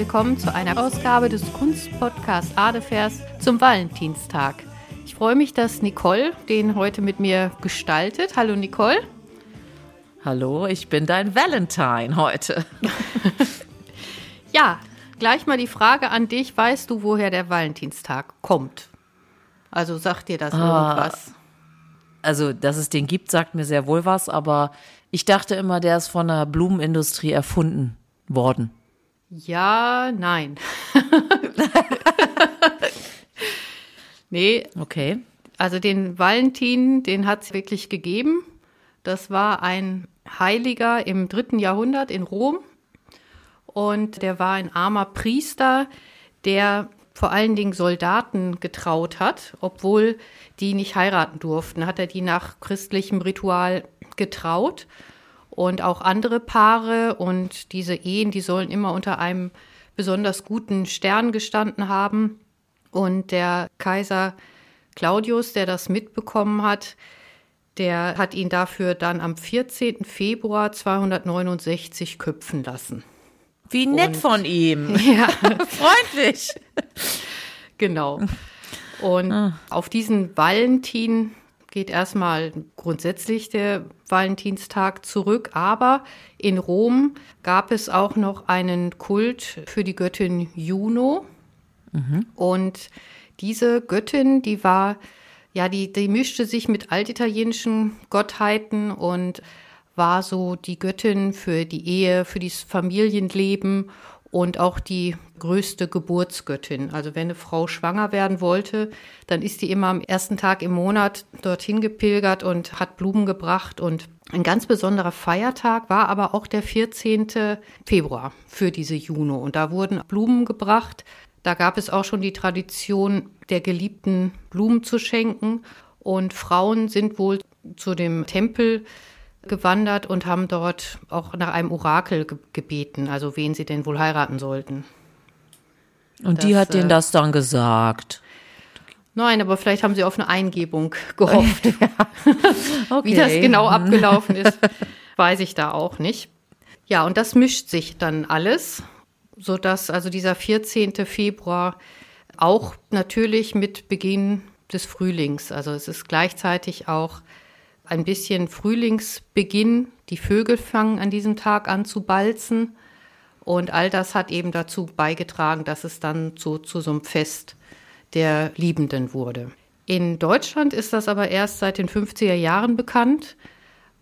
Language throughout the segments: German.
Willkommen zu einer Ausgabe des Kunstpodcasts Adefers zum Valentinstag. Ich freue mich, dass Nicole den heute mit mir gestaltet. Hallo Nicole. Hallo, ich bin dein Valentine heute. ja, gleich mal die Frage an dich. Weißt du, woher der Valentinstag kommt? Also sagt dir das ah, irgendwas? Also, dass es den gibt, sagt mir sehr wohl was, aber ich dachte immer, der ist von der Blumenindustrie erfunden worden. Ja, nein. nee. Okay. Also den Valentin, den hat es wirklich gegeben. Das war ein Heiliger im dritten Jahrhundert in Rom. Und der war ein armer Priester, der vor allen Dingen Soldaten getraut hat, obwohl die nicht heiraten durften. Hat er die nach christlichem Ritual getraut und auch andere Paare und diese Ehen, die sollen immer unter einem besonders guten Stern gestanden haben. Und der Kaiser Claudius, der das mitbekommen hat, der hat ihn dafür dann am 14. Februar 269 köpfen lassen. Wie nett und, von ihm. Ja. Freundlich. Genau. Und ah. auf diesen Valentin geht erstmal grundsätzlich der Valentinstag zurück, aber in Rom gab es auch noch einen Kult für die Göttin Juno. Mhm. Und diese Göttin, die war, ja, die, die mischte sich mit altitalienischen Gottheiten und war so die Göttin für die Ehe, für das Familienleben und auch die größte Geburtsgöttin. Also wenn eine Frau schwanger werden wollte, dann ist die immer am ersten Tag im Monat dorthin gepilgert und hat Blumen gebracht. Und ein ganz besonderer Feiertag war aber auch der 14. Februar für diese Juno. Und da wurden Blumen gebracht. Da gab es auch schon die Tradition, der Geliebten Blumen zu schenken. Und Frauen sind wohl zu dem Tempel gewandert und haben dort auch nach einem Orakel ge gebeten, also wen sie denn wohl heiraten sollten. Und das, die hat denen äh, das dann gesagt. Nein, aber vielleicht haben sie auf eine Eingebung gehofft. okay. Wie das genau abgelaufen ist, weiß ich da auch nicht. Ja, und das mischt sich dann alles, sodass also dieser 14. Februar auch natürlich mit Beginn des Frühlings, also es ist gleichzeitig auch ein bisschen Frühlingsbeginn. Die Vögel fangen an diesem Tag an zu balzen. Und all das hat eben dazu beigetragen, dass es dann zu, zu so einem Fest der Liebenden wurde. In Deutschland ist das aber erst seit den 50er Jahren bekannt,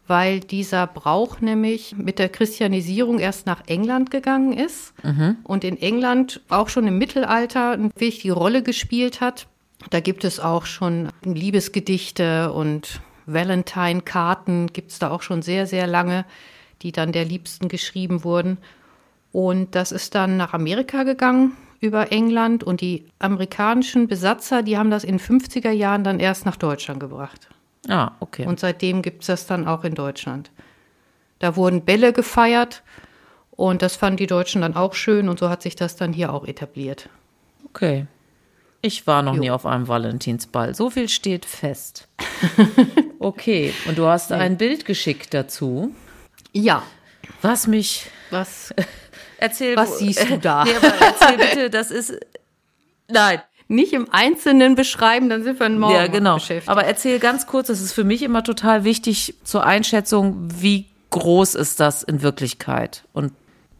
weil dieser Brauch nämlich mit der Christianisierung erst nach England gegangen ist mhm. und in England auch schon im Mittelalter eine wichtige Rolle gespielt hat. Da gibt es auch schon Liebesgedichte und Valentine-Karten gibt es da auch schon sehr, sehr lange, die dann der Liebsten geschrieben wurden. Und das ist dann nach Amerika gegangen über England und die amerikanischen Besatzer, die haben das in 50er Jahren dann erst nach Deutschland gebracht. Ah, okay. Und seitdem gibt es das dann auch in Deutschland. Da wurden Bälle gefeiert und das fanden die Deutschen dann auch schön und so hat sich das dann hier auch etabliert. Okay. Ich war noch jo. nie auf einem Valentinsball. So viel steht fest. Okay, und du hast ein Bild geschickt dazu. Ja. Was mich. Was? Erzähl. Was siehst du da? Nee, aber erzähl bitte, das ist. Nein. Nicht im Einzelnen beschreiben, dann sind wir morgen ja, genau. beschäftigt. Aber erzähl ganz kurz, das ist für mich immer total wichtig zur Einschätzung, wie groß ist das in Wirklichkeit? Und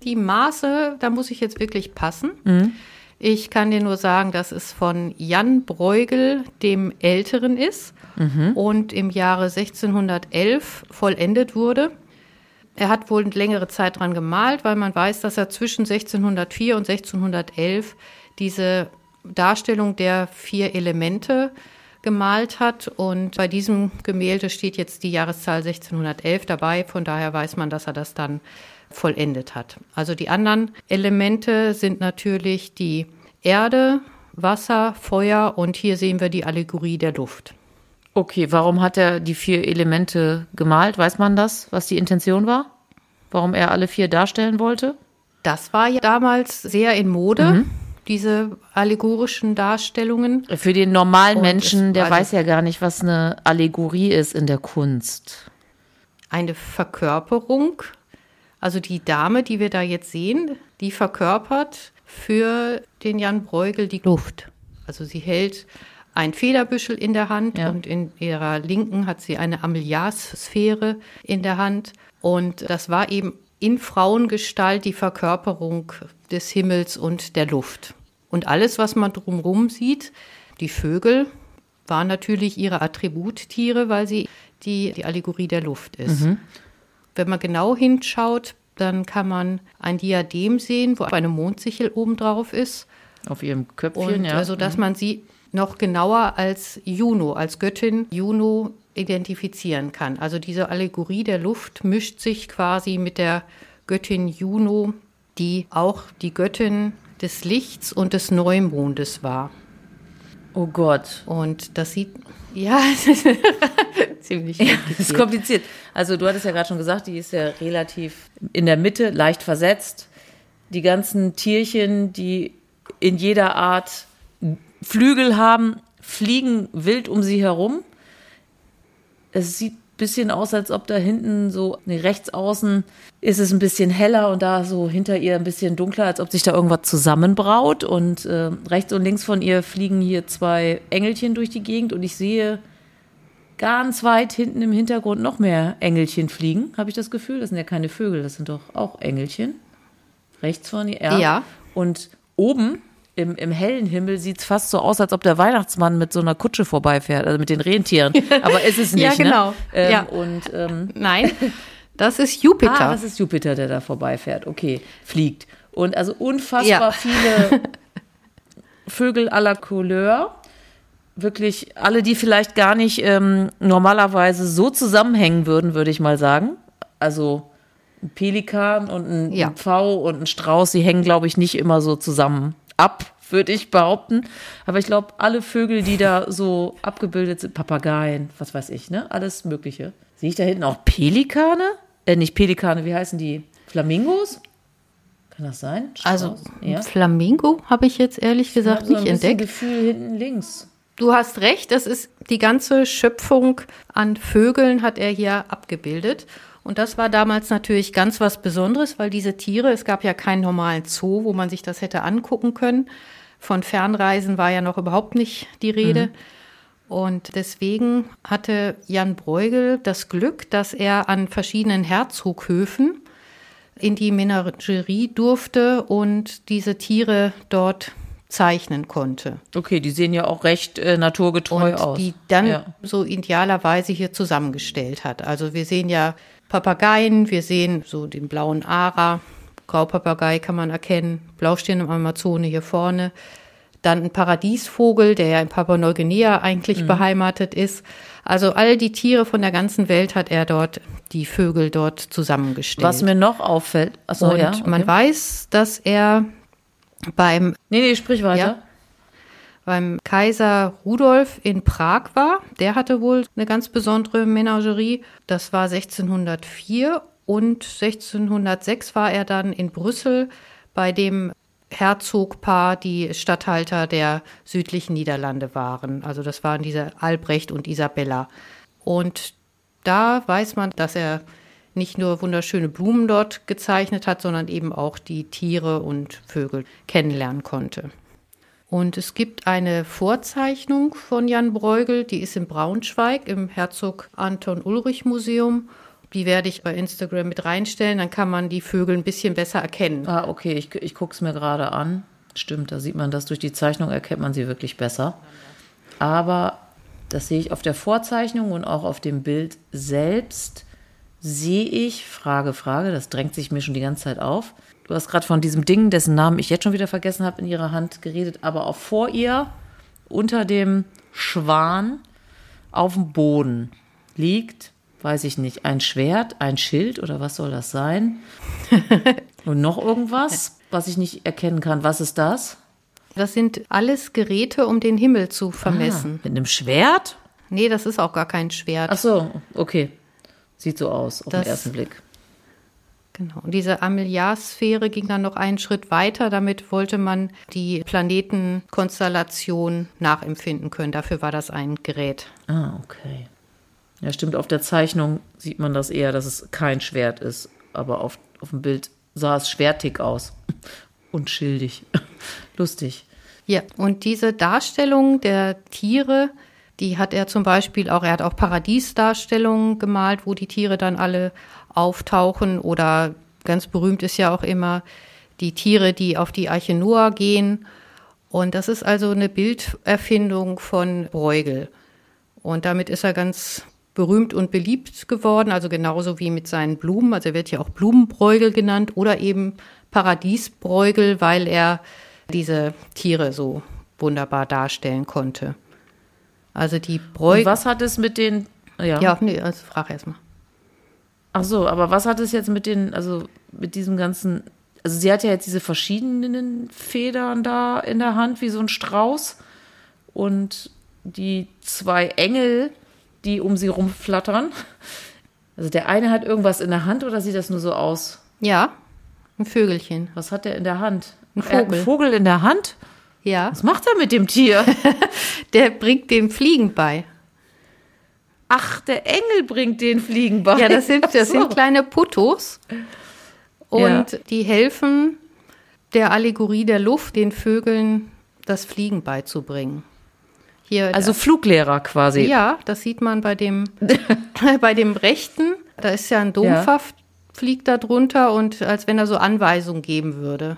die Maße, da muss ich jetzt wirklich passen. Mhm. Ich kann dir nur sagen, dass es von Jan Bruegel, dem Älteren, ist mhm. und im Jahre 1611 vollendet wurde. Er hat wohl eine längere Zeit dran gemalt, weil man weiß, dass er zwischen 1604 und 1611 diese Darstellung der vier Elemente gemalt hat. Und bei diesem Gemälde steht jetzt die Jahreszahl 1611 dabei. Von daher weiß man, dass er das dann vollendet hat. Also die anderen Elemente sind natürlich die Erde, Wasser, Feuer und hier sehen wir die Allegorie der Luft. Okay, warum hat er die vier Elemente gemalt? Weiß man das, was die Intention war? Warum er alle vier darstellen wollte? Das war ja damals sehr in Mode. Mhm diese allegorischen Darstellungen. Für den normalen Menschen, der weiß ja gar nicht, was eine Allegorie ist in der Kunst. Eine Verkörperung also die Dame, die wir da jetzt sehen, die verkörpert für den Jan Bruegel die Luft. Also sie hält ein Federbüschel in der Hand ja. und in ihrer linken hat sie eine Amelias-Sphäre in der Hand. Und das war eben in Frauengestalt die Verkörperung des Himmels und der Luft. Und alles, was man drumherum sieht, die Vögel, waren natürlich ihre Attributtiere, weil sie die, die Allegorie der Luft ist. Mhm. Wenn man genau hinschaut, dann kann man ein Diadem sehen, wo eine Mondsichel oben drauf ist. Auf ihrem Köpfchen, und, ja. Also, dass mhm. man sie noch genauer als Juno, als Göttin Juno identifizieren kann. Also diese Allegorie der Luft mischt sich quasi mit der Göttin Juno, die auch die Göttin des Lichts und des Neumondes war. Oh Gott. Und das sieht, ja, ziemlich ja, kompliziert. ist kompliziert. Also du hattest ja gerade schon gesagt, die ist ja relativ in der Mitte, leicht versetzt. Die ganzen Tierchen, die in jeder Art Flügel haben, fliegen wild um sie herum. Es sieht ein bisschen aus, als ob da hinten so, nee, rechts außen ist es ein bisschen heller und da so hinter ihr ein bisschen dunkler, als ob sich da irgendwas zusammenbraut. Und äh, rechts und links von ihr fliegen hier zwei Engelchen durch die Gegend und ich sehe ganz weit hinten im Hintergrund noch mehr Engelchen fliegen, habe ich das Gefühl. Das sind ja keine Vögel, das sind doch auch Engelchen. Rechts von ihr. Ja. ja. Und oben im, im hellen Himmel sieht es fast so aus, als ob der Weihnachtsmann mit so einer Kutsche vorbeifährt, also mit den Rentieren. Aber ist es nicht. ja, ne? genau. Ne? Ähm, ja. Und, ähm, Nein, das ist Jupiter. Ah, das ist Jupiter, der da vorbeifährt. Okay, fliegt. Und also unfassbar ja. viele Vögel la Couleur. Wirklich alle, die vielleicht gar nicht ähm, normalerweise so zusammenhängen würden, würde ich mal sagen. Also ein Pelikan und ein, ja. Pfau und ein Strauß, die hängen, glaube ich, nicht immer so zusammen ab, würde ich behaupten. Aber ich glaube, alle Vögel, die da so abgebildet sind, Papageien, was weiß ich, ne? Alles Mögliche. Sehe ich da hinten auch Pelikane? Äh, nicht Pelikane, wie heißen die? Flamingos? Kann das sein? Strauß? Also, ja. Flamingo habe ich jetzt ehrlich gesagt ich nicht so ein entdeckt. Gefühl hinten links. Du hast recht, das ist die ganze Schöpfung an Vögeln hat er hier abgebildet. Und das war damals natürlich ganz was Besonderes, weil diese Tiere, es gab ja keinen normalen Zoo, wo man sich das hätte angucken können. Von Fernreisen war ja noch überhaupt nicht die Rede. Mhm. Und deswegen hatte Jan Bruegel das Glück, dass er an verschiedenen Herzoghöfen in die Menagerie durfte und diese Tiere dort zeichnen konnte. Okay, die sehen ja auch recht äh, naturgetreu und aus. Die dann ja. so idealerweise hier zusammengestellt hat. Also wir sehen ja Papageien. Wir sehen so den blauen Ara, Graupapagei kann man erkennen, Blaustirn im Amazone hier vorne. Dann ein Paradiesvogel, der ja in Papua-Neuguinea eigentlich mhm. beheimatet ist. Also all die Tiere von der ganzen Welt hat er dort, die Vögel dort zusammengestellt. Was mir noch auffällt, achso, Und ja, okay. man weiß, dass er beim. Nee, nee, sprich weiter. Ja, beim Kaiser Rudolf in Prag war. Der hatte wohl eine ganz besondere Menagerie. Das war 1604 und 1606 war er dann in Brüssel bei dem Herzogpaar, die Statthalter der südlichen Niederlande waren. Also das waren diese Albrecht und Isabella. Und da weiß man, dass er nicht nur wunderschöne Blumen dort gezeichnet hat, sondern eben auch die Tiere und Vögel kennenlernen konnte. Und es gibt eine Vorzeichnung von Jan Bruegel, die ist in Braunschweig im Herzog Anton Ulrich Museum. Die werde ich bei Instagram mit reinstellen, dann kann man die Vögel ein bisschen besser erkennen. Ah, okay, ich, ich gucke es mir gerade an. Stimmt, da sieht man das durch die Zeichnung, erkennt man sie wirklich besser. Aber das sehe ich auf der Vorzeichnung und auch auf dem Bild selbst sehe ich, Frage, Frage, das drängt sich mir schon die ganze Zeit auf, Du hast gerade von diesem Ding, dessen Namen ich jetzt schon wieder vergessen habe, in ihrer Hand geredet, aber auch vor ihr, unter dem Schwan, auf dem Boden liegt, weiß ich nicht, ein Schwert, ein Schild oder was soll das sein? Und noch irgendwas, was ich nicht erkennen kann. Was ist das? Das sind alles Geräte, um den Himmel zu vermessen. Ah, mit einem Schwert? Nee, das ist auch gar kein Schwert. Ach so, okay. Sieht so aus auf das, den ersten Blick. Genau. Und diese Ameliarsphäre ging dann noch einen Schritt weiter. Damit wollte man die Planetenkonstellation nachempfinden können. Dafür war das ein Gerät. Ah, okay. Ja, stimmt. Auf der Zeichnung sieht man das eher, dass es kein Schwert ist. Aber auf, auf dem Bild sah es schwertig aus und schildig. Lustig. Ja, und diese Darstellung der Tiere, die hat er zum Beispiel auch, er hat auch Paradiesdarstellungen gemalt, wo die Tiere dann alle auftauchen oder ganz berühmt ist ja auch immer die Tiere, die auf die Arche Noah gehen. Und das ist also eine Bilderfindung von Bruegel. Und damit ist er ganz berühmt und beliebt geworden, also genauso wie mit seinen Blumen. Also er wird ja auch Blumenbräugel genannt oder eben Paradiesbräugel, weil er diese Tiere so wunderbar darstellen konnte. Also die Bräugel. was hat es mit den. Ja, ja nee, also frag erst mal. Ach so, aber was hat es jetzt mit den, also mit diesem ganzen. Also sie hat ja jetzt diese verschiedenen Federn da in der Hand, wie so ein Strauß. Und die zwei Engel, die um sie rumflattern. Also der eine hat irgendwas in der Hand oder sieht das nur so aus? Ja, ein Vögelchen. Was hat er in der Hand? Ein Vogel. Ein Vogel in der Hand? Ja. Was macht er mit dem Tier? der bringt dem Fliegen bei. Ach, der Engel bringt den Fliegen bei. Ja, das sind, das so. sind kleine Putos. Und ja. die helfen der Allegorie der Luft, den Vögeln das Fliegen beizubringen. Hier, also Fluglehrer quasi. Ja, das sieht man bei dem, bei dem rechten. Da ist ja ein Dompfaff, ja. fliegt da drunter und als wenn er so Anweisungen geben würde.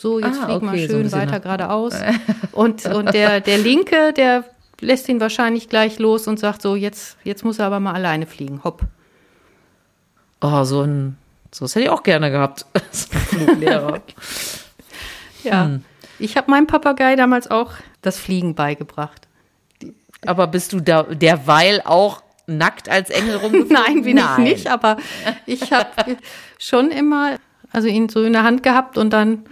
So, jetzt ah, flieg okay, mal schön so weiter geradeaus. und und der, der Linke, der lässt ihn wahrscheinlich gleich los und sagt so, jetzt, jetzt muss er aber mal alleine fliegen. Hopp. Oh, so ein, so das hätte ich auch gerne gehabt. so ein Fluglehrer. ja. Hm. Ich habe meinem Papagei damals auch das Fliegen beigebracht. Aber bist du da derweil auch nackt als Engel rumgeflogen? Nein, bin Nein. ich nicht, aber ich habe schon immer, also ihn so in der Hand gehabt und dann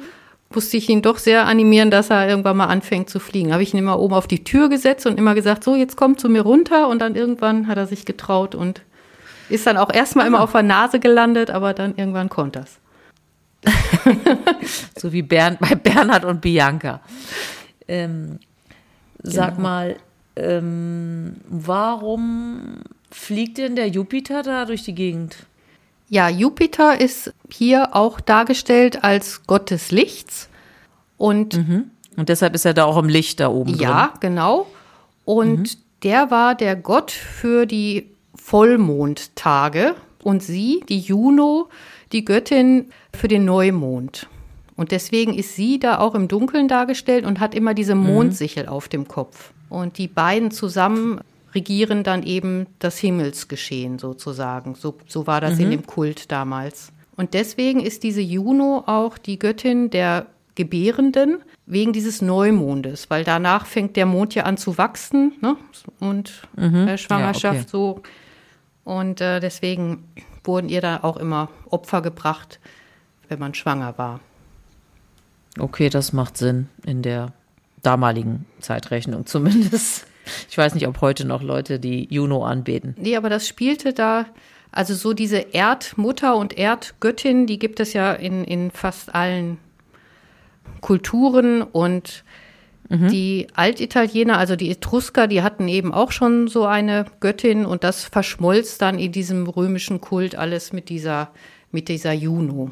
musste ich ihn doch sehr animieren, dass er irgendwann mal anfängt zu fliegen. Habe ich ihn immer oben auf die Tür gesetzt und immer gesagt, so, jetzt komm zu mir runter und dann irgendwann hat er sich getraut und ist dann auch erstmal immer auf der Nase gelandet, aber dann irgendwann konnte das. so wie Bern, bei Bernhard und Bianca. Ähm, sag genau. mal, ähm, warum fliegt denn der Jupiter da durch die Gegend? Ja, Jupiter ist hier auch dargestellt als Gott des Lichts. Und, mhm. und deshalb ist er da auch im Licht da oben. Ja, drin. genau. Und mhm. der war der Gott für die Vollmondtage. Und sie, die Juno, die Göttin für den Neumond. Und deswegen ist sie da auch im Dunkeln dargestellt und hat immer diese mhm. Mondsichel mhm. auf dem Kopf. Und die beiden zusammen regieren dann eben das Himmelsgeschehen sozusagen. So, so war das mhm. in dem Kult damals. Und deswegen ist diese Juno auch die Göttin der Gebärenden wegen dieses Neumondes, weil danach fängt der Mond ja an zu wachsen ne? und mhm. der Schwangerschaft ja, okay. so. Und äh, deswegen wurden ihr da auch immer Opfer gebracht, wenn man schwanger war. Okay, das macht Sinn in der damaligen Zeitrechnung zumindest. Ich weiß nicht, ob heute noch Leute die Juno anbeten. Nee, aber das spielte da, also so diese Erdmutter und Erdgöttin, die gibt es ja in, in fast allen Kulturen und mhm. die Altitaliener, also die Etrusker, die hatten eben auch schon so eine Göttin und das verschmolz dann in diesem römischen Kult alles mit dieser, mit dieser Juno.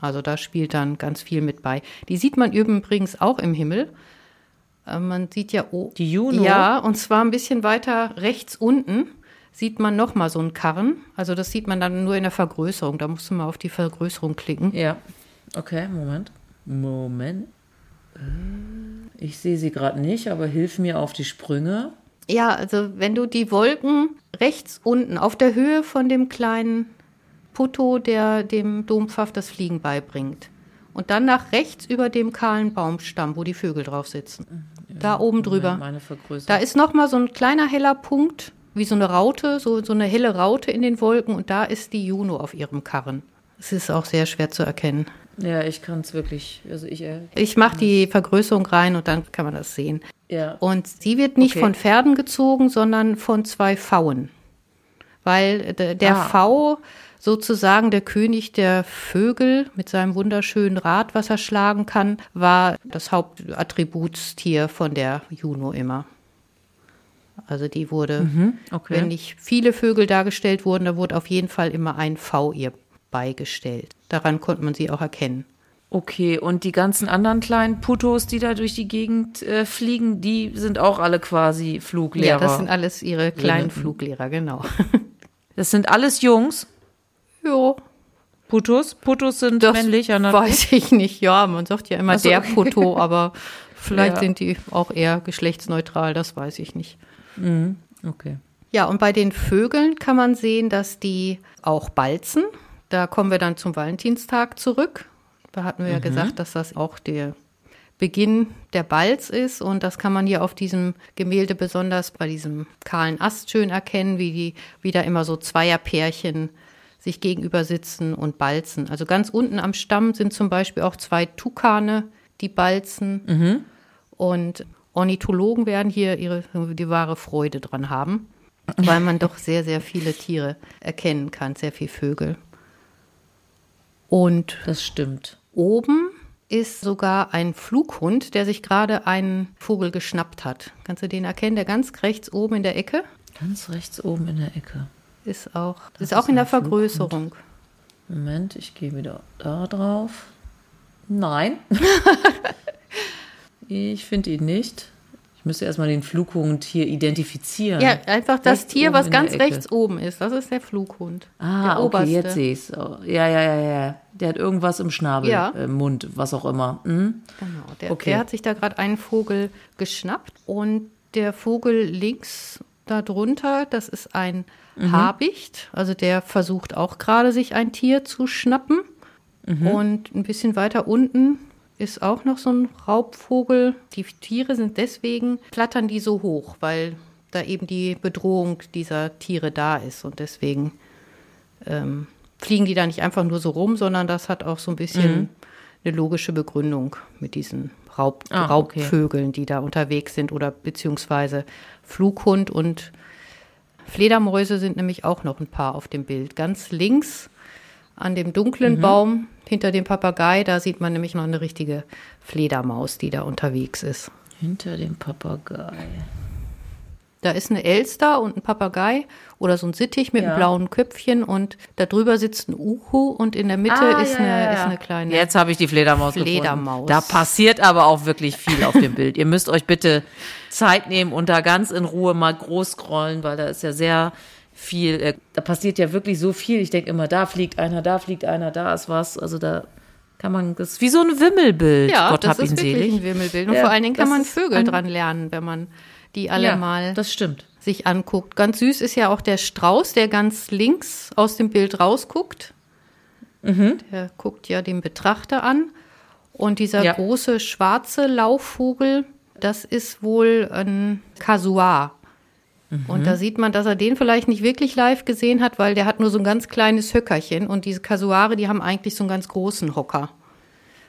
Also da spielt dann ganz viel mit bei. Die sieht man übrigens auch im Himmel. Äh, man sieht ja oh, die Juno. Ja, und zwar ein bisschen weiter rechts unten sieht man noch mal so einen Karren. Also das sieht man dann nur in der Vergrößerung. Da musst du mal auf die Vergrößerung klicken. Ja. Okay, Moment. Moment. Äh, ich sehe sie gerade nicht, aber hilf mir auf die Sprünge. Ja, also wenn du die Wolken rechts unten auf der Höhe von dem kleinen Putto, der dem Dompfaff das Fliegen beibringt. Und dann nach rechts über dem kahlen Baumstamm, wo die Vögel drauf sitzen. Da oben drüber. Meine da ist noch mal so ein kleiner heller Punkt, wie so eine Raute, so, so eine helle Raute in den Wolken. Und da ist die Juno auf ihrem Karren. Es ist auch sehr schwer zu erkennen. Ja, ich kann es wirklich. Also ich äh, ich mache die Vergrößerung rein und dann kann man das sehen. Ja. Und sie wird nicht okay. von Pferden gezogen, sondern von zwei Pfauen. Weil der ah. V sozusagen der König der Vögel mit seinem wunderschönen Rad, was er schlagen kann, war das Hauptattributstier von der Juno immer. Also die wurde, mhm, okay. wenn nicht viele Vögel dargestellt wurden, da wurde auf jeden Fall immer ein V ihr beigestellt. Daran konnte man sie auch erkennen. Okay, und die ganzen anderen kleinen Putos, die da durch die Gegend äh, fliegen, die sind auch alle quasi Fluglehrer. Ja, das sind alles ihre kleinen Fluglehrer, genau. Das sind alles Jungs? Jo. Putos? Putos sind das männlich? Ja, weiß ich nicht. Ja, man sagt ja immer so, der Puto, aber vielleicht ja. sind die auch eher geschlechtsneutral, das weiß ich nicht. Mhm. Okay. Ja, und bei den Vögeln kann man sehen, dass die auch balzen. Da kommen wir dann zum Valentinstag zurück. Da hatten wir mhm. ja gesagt, dass das auch der Beginn der Balz ist. Und das kann man hier auf diesem Gemälde besonders bei diesem kahlen Ast schön erkennen, wie die wieder immer so Zweierpärchen sich gegenüber sitzen und balzen. Also ganz unten am Stamm sind zum Beispiel auch zwei Tukane, die balzen. Mhm. Und Ornithologen werden hier ihre, die wahre Freude dran haben, weil man doch sehr, sehr viele Tiere erkennen kann, sehr viele Vögel. Und das stimmt. Oben ist sogar ein Flughund, der sich gerade einen Vogel geschnappt hat. Kannst du den erkennen? Der ganz rechts oben in der Ecke? Ganz rechts oben in der Ecke. Ist auch, das ist auch in der Vergrößerung. Moment, ich gehe wieder da drauf. Nein. ich finde ihn nicht. Ich müsste erstmal den Flughund hier identifizieren. Ja, einfach das rechts Tier, was ganz rechts oben ist. Das ist der Flughund. Ah, der okay, jetzt sehe ich es. Oh, ja, ja, ja, ja. Der hat irgendwas im Schnabel, ja. im Mund, was auch immer. Mhm. Genau, der, okay. der hat sich da gerade einen Vogel geschnappt. Und der Vogel links darunter, das ist ein mhm. Habicht. Also der versucht auch gerade, sich ein Tier zu schnappen. Mhm. Und ein bisschen weiter unten ist auch noch so ein Raubvogel. Die Tiere sind deswegen, flattern die so hoch, weil da eben die Bedrohung dieser Tiere da ist. Und deswegen ähm, fliegen die da nicht einfach nur so rum, sondern das hat auch so ein bisschen mhm. Eine logische Begründung mit diesen Raub ah, Raubvögeln, okay. die da unterwegs sind oder beziehungsweise Flughund und Fledermäuse sind nämlich auch noch ein paar auf dem Bild. Ganz links an dem dunklen mhm. Baum hinter dem Papagei, da sieht man nämlich noch eine richtige Fledermaus, die da unterwegs ist. Hinter dem Papagei. Da ist eine Elster und ein Papagei oder so ein Sittich mit ja. einem blauen Köpfchen und da drüber sitzt ein Uhu und in der Mitte ah, ist, ja, eine, ja, ist eine kleine. Jetzt habe ich die Fledermaus, Fledermaus. Gefunden. Da passiert aber auch wirklich viel auf dem Bild. Ihr müsst euch bitte Zeit nehmen und da ganz in Ruhe mal groß scrollen, weil da ist ja sehr viel, äh, da passiert ja wirklich so viel. Ich denke immer, da fliegt einer, da fliegt einer, da ist was. Also da kann man, das ist wie so ein Wimmelbild. Ja, Gott das ist wirklich selig. ein Wimmelbild. Und ja, vor allen Dingen kann man Vögel dran lernen, wenn man die alle ja, mal das stimmt. sich anguckt. Ganz süß ist ja auch der Strauß, der ganz links aus dem Bild rausguckt. Mhm. Der guckt ja den Betrachter an. Und dieser ja. große schwarze Laufvogel, das ist wohl ein Kasuar. Und da sieht man, dass er den vielleicht nicht wirklich live gesehen hat, weil der hat nur so ein ganz kleines Höckerchen und diese Kasuare, die haben eigentlich so einen ganz großen Hocker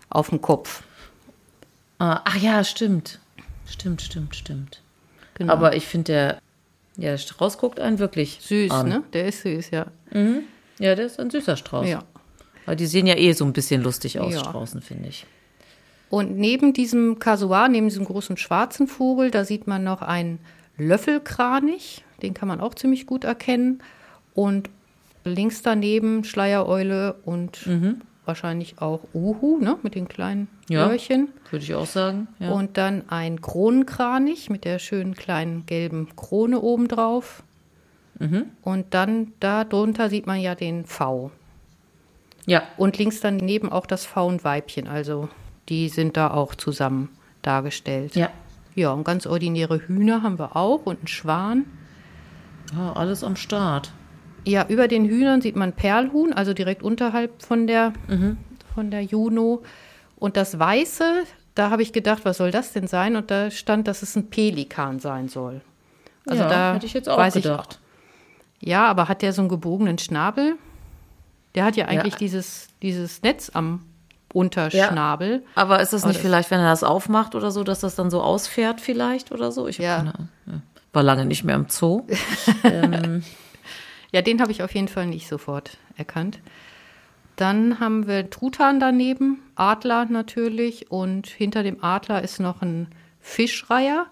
auf dem Kopf. Ah, ach ja, stimmt. Stimmt, stimmt, stimmt. Genau. Aber ich finde, der, ja, der Strauß guckt einen wirklich süß, an. ne? Der ist süß, ja. Mhm. Ja, der ist ein süßer Strauß. Ja. Aber die sehen ja eh so ein bisschen lustig aus, ja. Straußen, finde ich. Und neben diesem Kasuar, neben diesem großen schwarzen Vogel, da sieht man noch einen Löffelkranich, den kann man auch ziemlich gut erkennen. Und links daneben Schleiereule und mhm. Wahrscheinlich auch Uhu, ne, mit den kleinen ja, Öhrchen. Würde ich auch sagen. Ja. Und dann ein Kronenkranich mit der schönen kleinen gelben Krone obendrauf. Mhm. Und dann darunter sieht man ja den V. Ja. Und links daneben auch das V und Weibchen. Also die sind da auch zusammen dargestellt. Ja. Ja, und ganz ordinäre Hühner haben wir auch und einen Schwan. Ja, alles am Start. Ja, über den Hühnern sieht man Perlhuhn, also direkt unterhalb von der, mhm. von der Juno. Und das Weiße, da habe ich gedacht, was soll das denn sein? Und da stand, dass es ein Pelikan sein soll. Also ja, da hätte ich jetzt auch gedacht. Ich, ja, aber hat der so einen gebogenen Schnabel? Der hat ja eigentlich ja. Dieses, dieses Netz am Unterschnabel. Ja, aber ist das nicht das vielleicht, wenn er das aufmacht oder so, dass das dann so ausfährt vielleicht oder so? Ich ja. Keine. War lange nicht mehr im Zoo. ähm. Ja, den habe ich auf jeden Fall nicht sofort erkannt. Dann haben wir Truthahn daneben, Adler natürlich und hinter dem Adler ist noch ein Fischreiher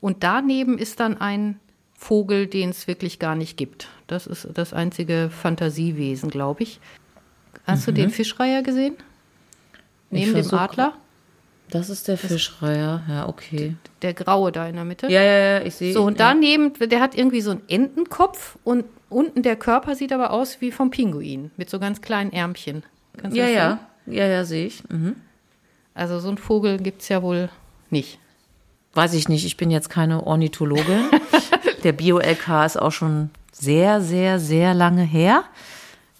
und daneben ist dann ein Vogel, den es wirklich gar nicht gibt. Das ist das einzige Fantasiewesen, glaube ich. Hast mhm. du den Fischreiher gesehen? Neben dem Adler? Das ist der Fischreiher, ja, okay. Der graue da in der Mitte. Ja, ja, ja, ich sehe. So, und daneben, der hat irgendwie so einen Entenkopf und unten der Körper sieht aber aus wie vom Pinguin mit so ganz kleinen Ärmchen. Kannst ja, ja, ja, ja, sehe ich. Mhm. Also so einen Vogel gibt es ja wohl nicht. Weiß ich nicht, ich bin jetzt keine Ornithologin. der Bio-LK ist auch schon sehr, sehr, sehr lange her.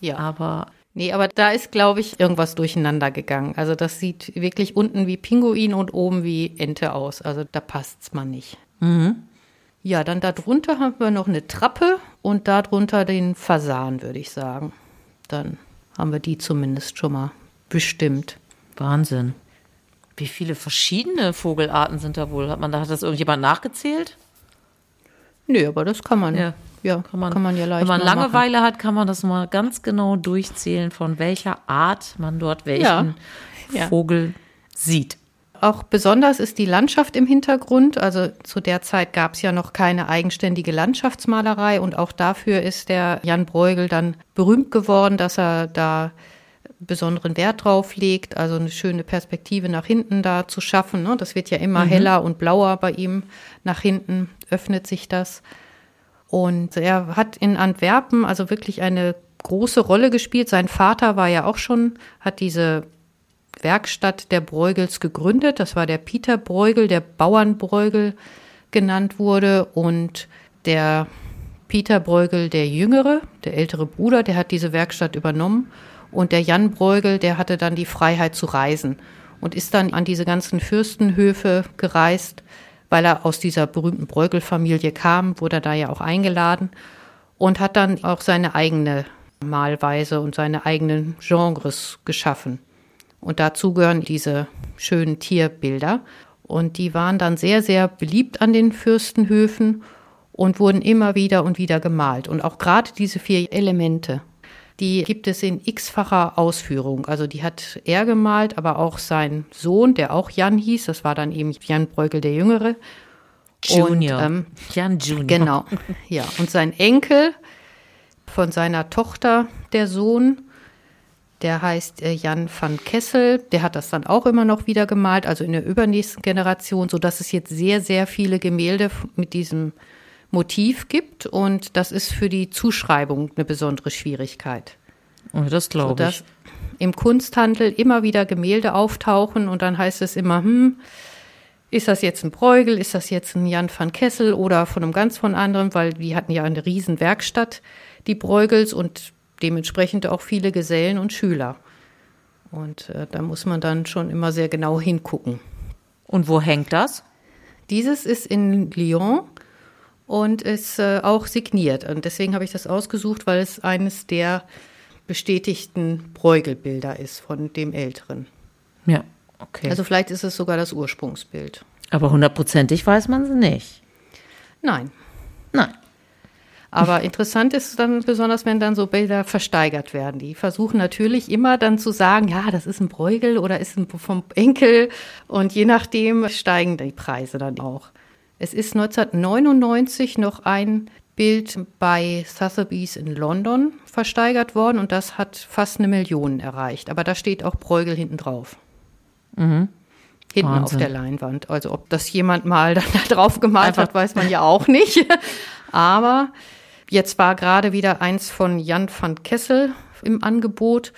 Ja. Aber Nee, aber da ist, glaube ich, irgendwas durcheinander gegangen. Also das sieht wirklich unten wie Pinguin und oben wie Ente aus. Also da passt es mal nicht. Mhm. Ja, dann darunter haben wir noch eine Trappe und darunter den Fasan, würde ich sagen. Dann haben wir die zumindest schon mal bestimmt. Wahnsinn. Wie viele verschiedene Vogelarten sind da wohl? Hat man da hat das irgendjemand nachgezählt? Nö, aber das kann man. Ja ja, kann man, kann man ja leicht Wenn man Langeweile machen. hat, kann man das mal ganz genau durchzählen, von welcher Art man dort welchen ja. Vogel sieht. Auch besonders ist die Landschaft im Hintergrund. Also zu der Zeit gab es ja noch keine eigenständige Landschaftsmalerei und auch dafür ist der Jan Bruegel dann berühmt geworden, dass er da besonderen Wert drauf legt, also eine schöne Perspektive nach hinten da zu schaffen. Ne? Das wird ja immer mhm. heller und blauer bei ihm. Nach hinten öffnet sich das. Und er hat in Antwerpen also wirklich eine große Rolle gespielt. Sein Vater war ja auch schon, hat diese Werkstatt der Bruegels gegründet. Das war der Peter Bruegel, der Bauernbruegel genannt wurde. Und der Peter Bruegel, der Jüngere, der ältere Bruder, der hat diese Werkstatt übernommen. Und der Jan Bruegel, der hatte dann die Freiheit zu reisen und ist dann an diese ganzen Fürstenhöfe gereist weil er aus dieser berühmten Bräugel-Familie kam, wurde er da ja auch eingeladen und hat dann auch seine eigene Malweise und seine eigenen Genres geschaffen. Und dazu gehören diese schönen Tierbilder. Und die waren dann sehr, sehr beliebt an den Fürstenhöfen und wurden immer wieder und wieder gemalt. Und auch gerade diese vier Elemente, die gibt es in x-facher Ausführung. Also die hat er gemalt, aber auch sein Sohn, der auch Jan hieß, das war dann eben Jan Bruegel der Jüngere. Junior. Und, ähm, Jan Junior. Genau, ja. Und sein Enkel von seiner Tochter, der Sohn, der heißt äh, Jan van Kessel, der hat das dann auch immer noch wieder gemalt, also in der übernächsten Generation, sodass es jetzt sehr, sehr viele Gemälde mit diesem Motiv gibt und das ist für die Zuschreibung eine besondere Schwierigkeit. Oh, das glaube ich. Im Kunsthandel immer wieder Gemälde auftauchen und dann heißt es immer, hm, ist das jetzt ein Bruegel, ist das jetzt ein Jan van Kessel oder von einem ganz von anderem, weil die hatten ja eine riesen Werkstatt, die Bruegels und dementsprechend auch viele Gesellen und Schüler. Und äh, da muss man dann schon immer sehr genau hingucken. Und wo hängt das? Dieses ist in Lyon und ist äh, auch signiert. Und deswegen habe ich das ausgesucht, weil es eines der bestätigten Bräugelbilder ist von dem Älteren. Ja, okay. Also vielleicht ist es sogar das Ursprungsbild. Aber hundertprozentig weiß man es nicht. Nein. Nein. Aber interessant ist dann besonders, wenn dann so Bilder versteigert werden. Die versuchen natürlich immer dann zu sagen, ja, das ist ein Bräugel oder ist ein vom Enkel. Und je nachdem steigen die Preise dann auch. Es ist 1999 noch ein Bild bei Sotheby's in London versteigert worden und das hat fast eine Million erreicht. Aber da steht auch Bräugel hinten drauf. Mhm. Hinten Wahnsinn. auf der Leinwand. Also ob das jemand mal dann da drauf gemalt Einfach. hat, weiß man ja auch nicht. Aber jetzt war gerade wieder eins von Jan van Kessel im Angebot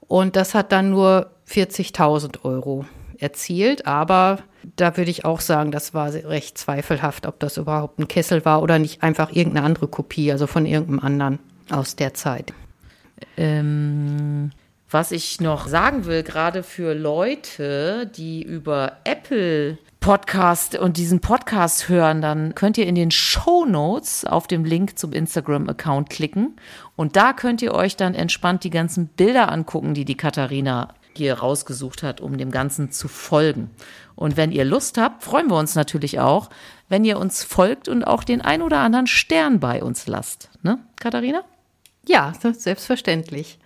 und das hat dann nur 40.000 Euro erzielt. Aber da würde ich auch sagen, das war recht zweifelhaft, ob das überhaupt ein Kessel war oder nicht einfach irgendeine andere Kopie, also von irgendeinem anderen aus der Zeit. Ähm, was ich noch sagen will, gerade für Leute, die über Apple Podcast und diesen Podcast hören, dann könnt ihr in den Show Notes auf dem Link zum Instagram-Account klicken und da könnt ihr euch dann entspannt die ganzen Bilder angucken, die die Katharina hier rausgesucht hat, um dem Ganzen zu folgen. Und wenn ihr Lust habt, freuen wir uns natürlich auch, wenn ihr uns folgt und auch den ein oder anderen Stern bei uns lasst. Ne, Katharina? Ja, selbstverständlich.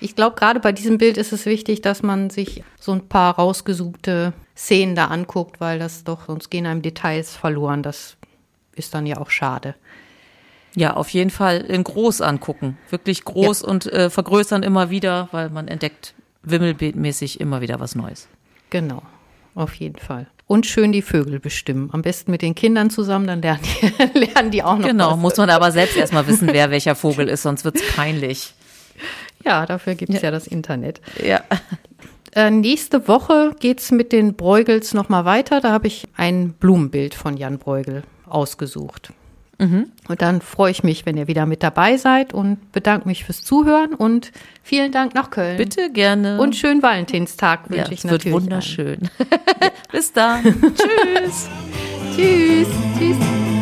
Ich glaube, gerade bei diesem Bild ist es wichtig, dass man sich so ein paar rausgesuchte Szenen da anguckt, weil das doch, sonst gehen einem Details verloren. Das ist dann ja auch schade. Ja, auf jeden Fall in groß angucken. Wirklich groß ja. und äh, vergrößern immer wieder, weil man entdeckt wimmelbeetmäßig immer wieder was Neues. Genau, auf jeden Fall. Und schön die Vögel bestimmen. Am besten mit den Kindern zusammen, dann lernen die, lernen die auch noch. Genau, was. muss man aber selbst erstmal wissen, wer welcher Vogel ist, sonst wird's peinlich. Ja, dafür gibt es ja. ja das Internet. Ja. Äh, nächste Woche geht's mit den Bruegels nochmal weiter. Da habe ich ein Blumenbild von Jan Bruegel ausgesucht. Mhm. Und dann freue ich mich, wenn ihr wieder mit dabei seid und bedanke mich fürs Zuhören und vielen Dank nach Köln. Bitte gerne. Und schönen Valentinstag wünsche ja, ich natürlich. Wird wunderschön. Bis dann. Tschüss. Tschüss. Tschüss.